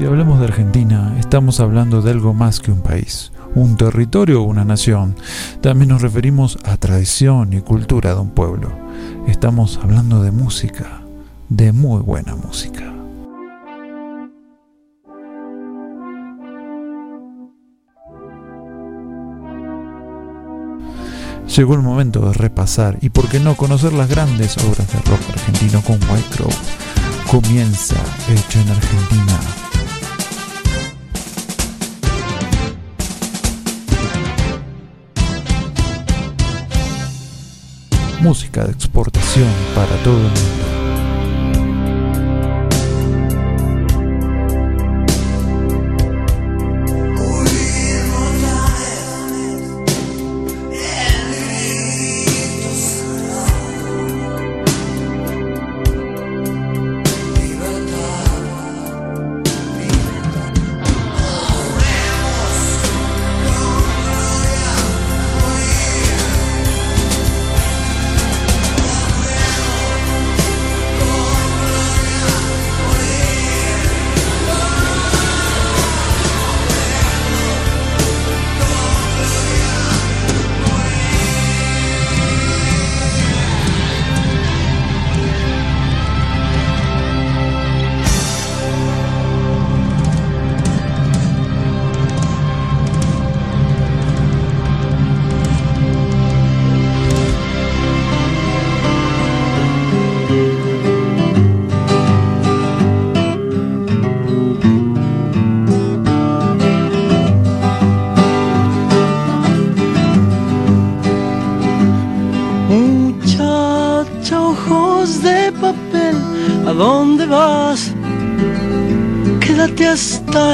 Si hablamos de Argentina, estamos hablando de algo más que un país, un territorio o una nación. También nos referimos a tradición y cultura de un pueblo. Estamos hablando de música, de muy buena música. Llegó el momento de repasar y por qué no conocer las grandes obras de rock argentino con White Crow. Comienza hecho en Argentina. Música de exportación para todo el mundo.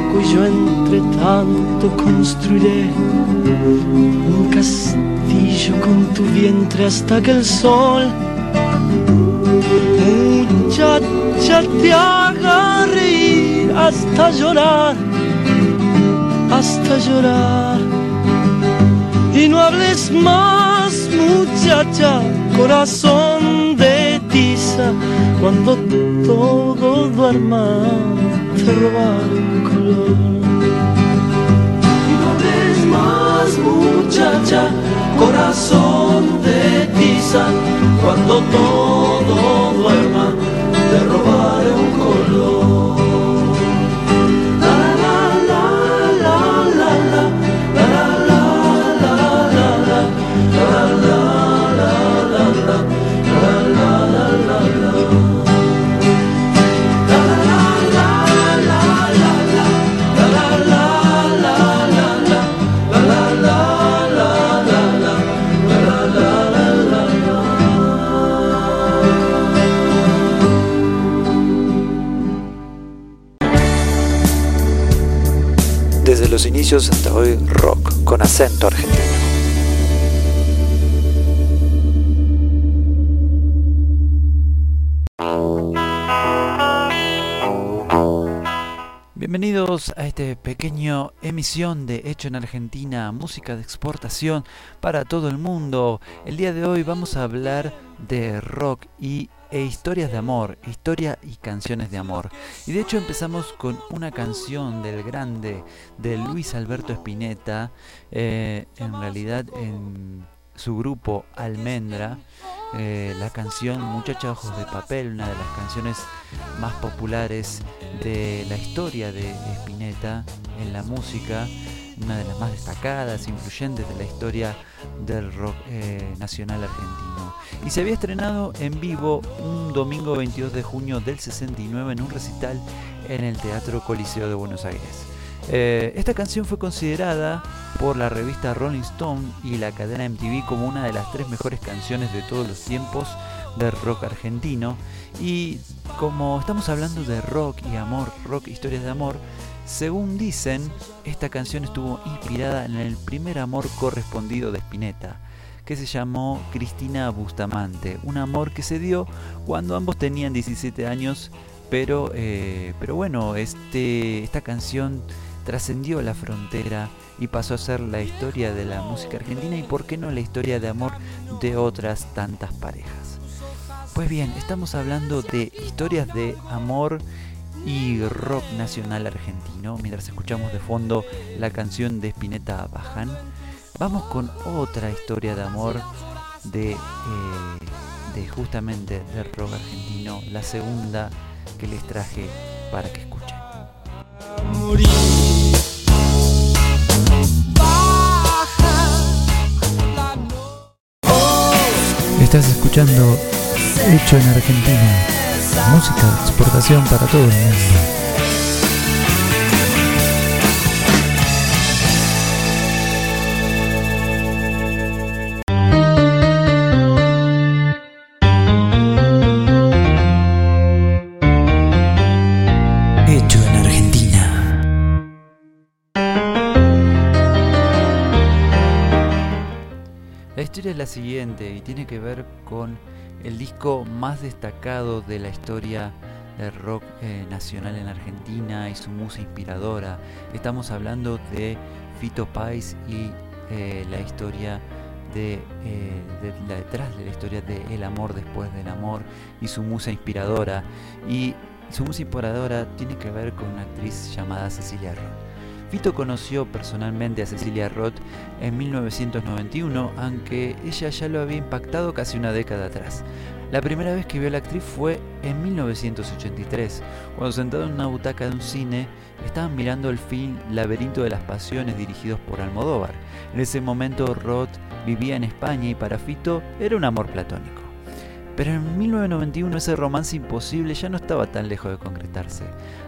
poco y construiré un castillo con tu vientre hasta que el sol, muchacha, te haga reír hasta llorar, hasta llorar. Y no hables más, muchacha, corazón de tiza, cuando todo duerma, te roba el color. Y no ves más, muchacha, corazón de tiza, cuando todo hasta hoy rock con acento argentino. Bienvenidos a este pequeño emisión de Hecho en Argentina, música de exportación para todo el mundo. El día de hoy vamos a hablar de rock y e historias de amor, historia y canciones de amor. Y de hecho empezamos con una canción del grande de Luis Alberto Spinetta, eh, en realidad en su grupo Almendra, eh, la canción Muchacha Ojos de Papel, una de las canciones más populares de la historia de Spinetta en la música, una de las más destacadas, influyentes de la historia del rock eh, nacional argentino. Y se había estrenado en vivo un domingo 22 de junio del 69 en un recital en el Teatro Coliseo de Buenos Aires. Eh, esta canción fue considerada por la revista Rolling Stone y la cadena MTV como una de las tres mejores canciones de todos los tiempos del rock argentino. Y como estamos hablando de rock y amor, rock historias de amor, según dicen, esta canción estuvo inspirada en el primer amor correspondido de Spinetta, que se llamó Cristina Bustamante, un amor que se dio cuando ambos tenían 17 años, pero, eh, pero bueno, este, esta canción trascendió la frontera y pasó a ser la historia de la música argentina y por qué no la historia de amor de otras tantas parejas. Pues bien, estamos hablando de historias de amor y rock nacional argentino. Mientras escuchamos de fondo la canción de Spinetta Bajan, vamos con otra historia de amor de, eh, de justamente del rock argentino, la segunda que les traje para que escuchen. Estás escuchando Hecho en Argentina, música de exportación para todo el mundo. es la siguiente y tiene que ver con el disco más destacado de la historia del rock eh, nacional en Argentina y su música inspiradora. Estamos hablando de Fito Pais y eh, la historia de, eh, la detrás de la historia de El amor después del amor y su musa inspiradora. Y su musa inspiradora tiene que ver con una actriz llamada Cecilia Roth. Fito conoció personalmente a Cecilia Roth en 1991, aunque ella ya lo había impactado casi una década atrás. La primera vez que vio a la actriz fue en 1983, cuando sentado en una butaca de un cine estaban mirando el film Laberinto de las Pasiones dirigidos por Almodóvar. En ese momento Roth vivía en España y para Fito era un amor platónico. Pero en 1991 ese romance imposible ya no estaba tan lejos de concretarse.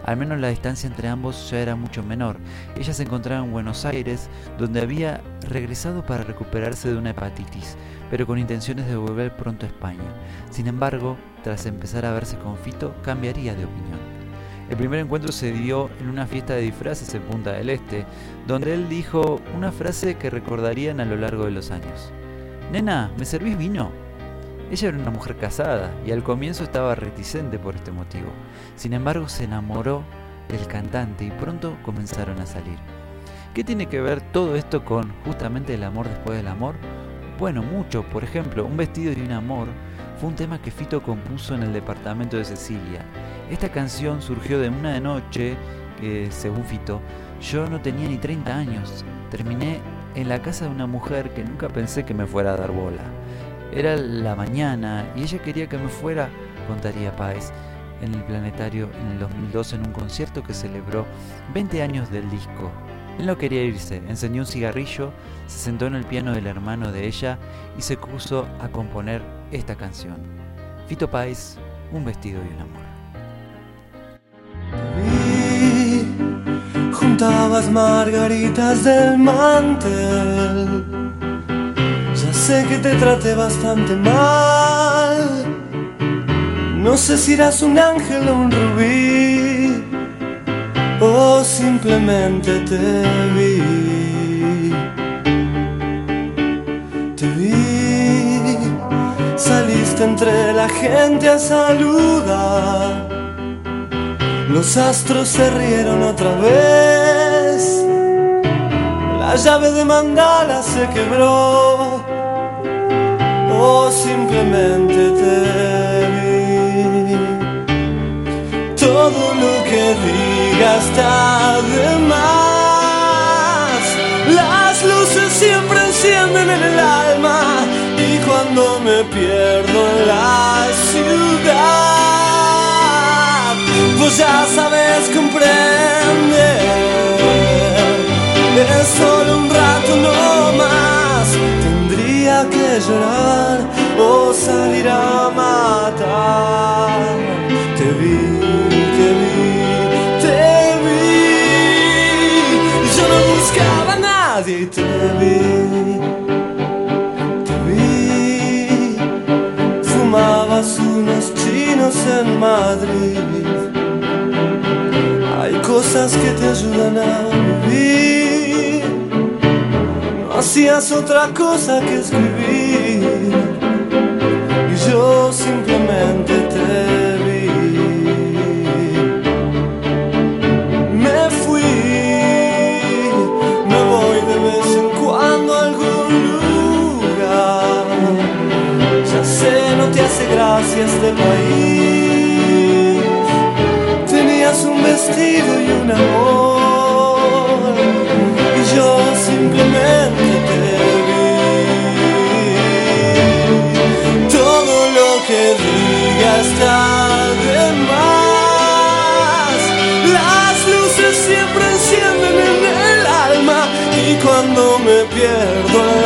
Al menos la distancia entre ambos ya era mucho menor. Ella se encontraba en Buenos Aires, donde había regresado para recuperarse de una hepatitis, pero con intenciones de volver pronto a España. Sin embargo, tras empezar a verse con Fito, cambiaría de opinión. El primer encuentro se dio en una fiesta de disfraces en Punta del Este, donde él dijo una frase que recordarían a lo largo de los años. Nena, ¿me servís vino? Ella era una mujer casada y al comienzo estaba reticente por este motivo. Sin embargo, se enamoró del cantante y pronto comenzaron a salir. ¿Qué tiene que ver todo esto con justamente el amor después del amor? Bueno, mucho. Por ejemplo, Un vestido y un amor fue un tema que Fito compuso en el departamento de Cecilia. Esta canción surgió de una noche que, según Fito, yo no tenía ni 30 años. Terminé en la casa de una mujer que nunca pensé que me fuera a dar bola. Era la mañana y ella quería que me fuera, contaría Páez en el planetario en el 2012 en un concierto que celebró 20 años del disco. Él no quería irse, encendió un cigarrillo, se sentó en el piano del hermano de ella y se puso a componer esta canción. Fito Páez, Un vestido y un amor. juntabas margaritas del mantel sé que te traté bastante mal. No sé si eras un ángel o un rubí, o simplemente te vi. Te vi, saliste entre la gente a saludar. Los astros se rieron otra vez. La llave de mandala se quebró. O simplemente te vi. Todo lo que diga está de más. Las luces siempre encienden en el alma. Y cuando me pierdo en la ciudad ya sabes comprender. Es salir a matar. Te vi, te vi, te vi. Yo no buscaba a nadie y te vi. Te vi. Fumabas unos chinos en Madrid cosas que te ayudan a vivir. No hacías otra cosa que escribir.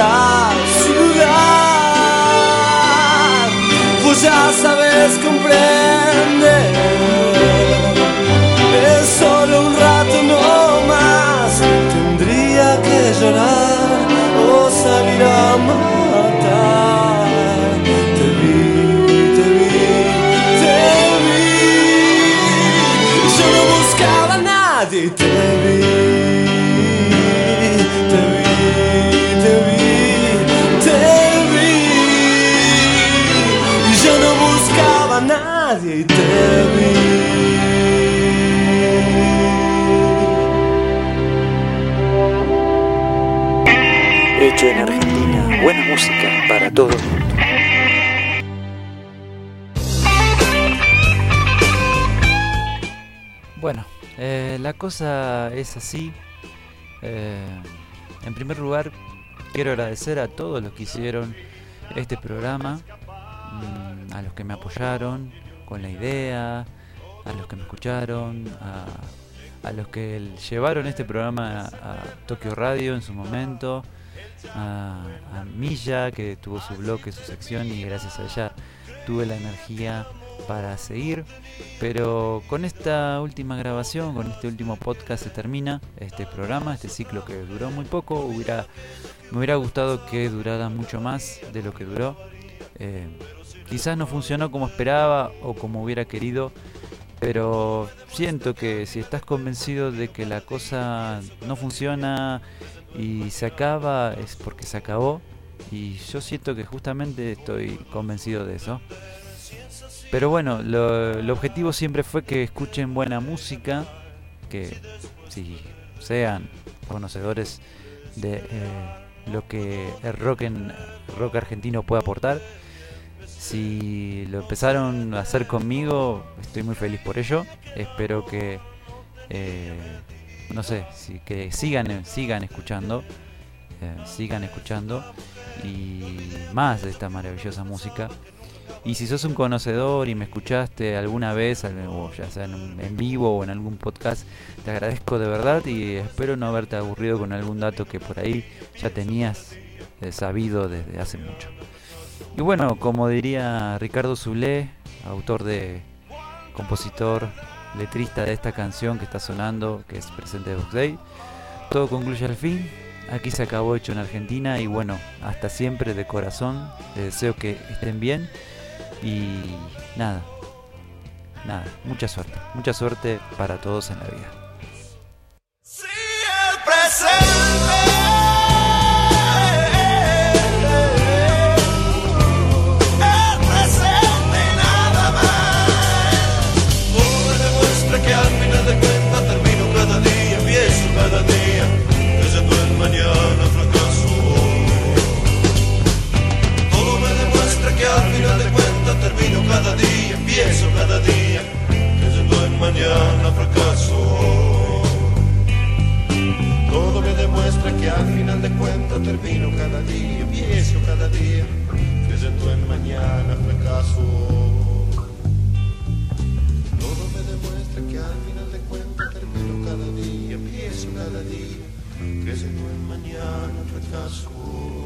La ciudad, pues ya sabes comprender solo un rato no más. Tendría que llorar Bueno, eh, la cosa es así. Eh, en primer lugar, quiero agradecer a todos los que hicieron este programa, mm, a los que me apoyaron con la idea, a los que me escucharon, a, a los que llevaron este programa a Tokio Radio en su momento, a, Milla, que tuvo su bloque, su sección, y gracias a ella tuve la energía para seguir. Pero con esta última grabación, con este último podcast se termina este programa, este ciclo que duró muy poco. Hubiera, me hubiera gustado que durara mucho más de lo que duró. Eh, quizás no funcionó como esperaba o como hubiera querido, pero siento que si estás convencido de que la cosa no funciona y se acaba es porque se acabó y yo siento que justamente estoy convencido de eso. Pero bueno, lo, el objetivo siempre fue que escuchen buena música, que si sean conocedores de eh, lo que el rock en rock argentino puede aportar. Si lo empezaron a hacer conmigo, estoy muy feliz por ello. Espero que eh, no sé, si, que sigan, sigan escuchando, eh, sigan escuchando y más de esta maravillosa música. Y si sos un conocedor y me escuchaste alguna vez, ya sea en, vivo o en algún podcast, te agradezco de verdad y espero no haberte aburrido con algún dato que por ahí ya tenías eh, sabido desde hace mucho. Y bueno, como diría Ricardo Zulé, autor de compositor, letrista de esta canción que está sonando, que es presente Box Day. Todo concluye al fin. Aquí se acabó hecho en Argentina y bueno, hasta siempre de corazón. Les deseo que estén bien y nada, nada, mucha suerte, mucha suerte para todos en la vida. cada día, empiezo cada día, creyendo en mañana fracaso. Todo me demuestra que al final de cuentas termino cada día, empiezo cada día, creyendo en mañana fracaso. Todo me demuestra que al final de cuentas termino cada día, empiezo cada día, creyendo en mañana fracaso.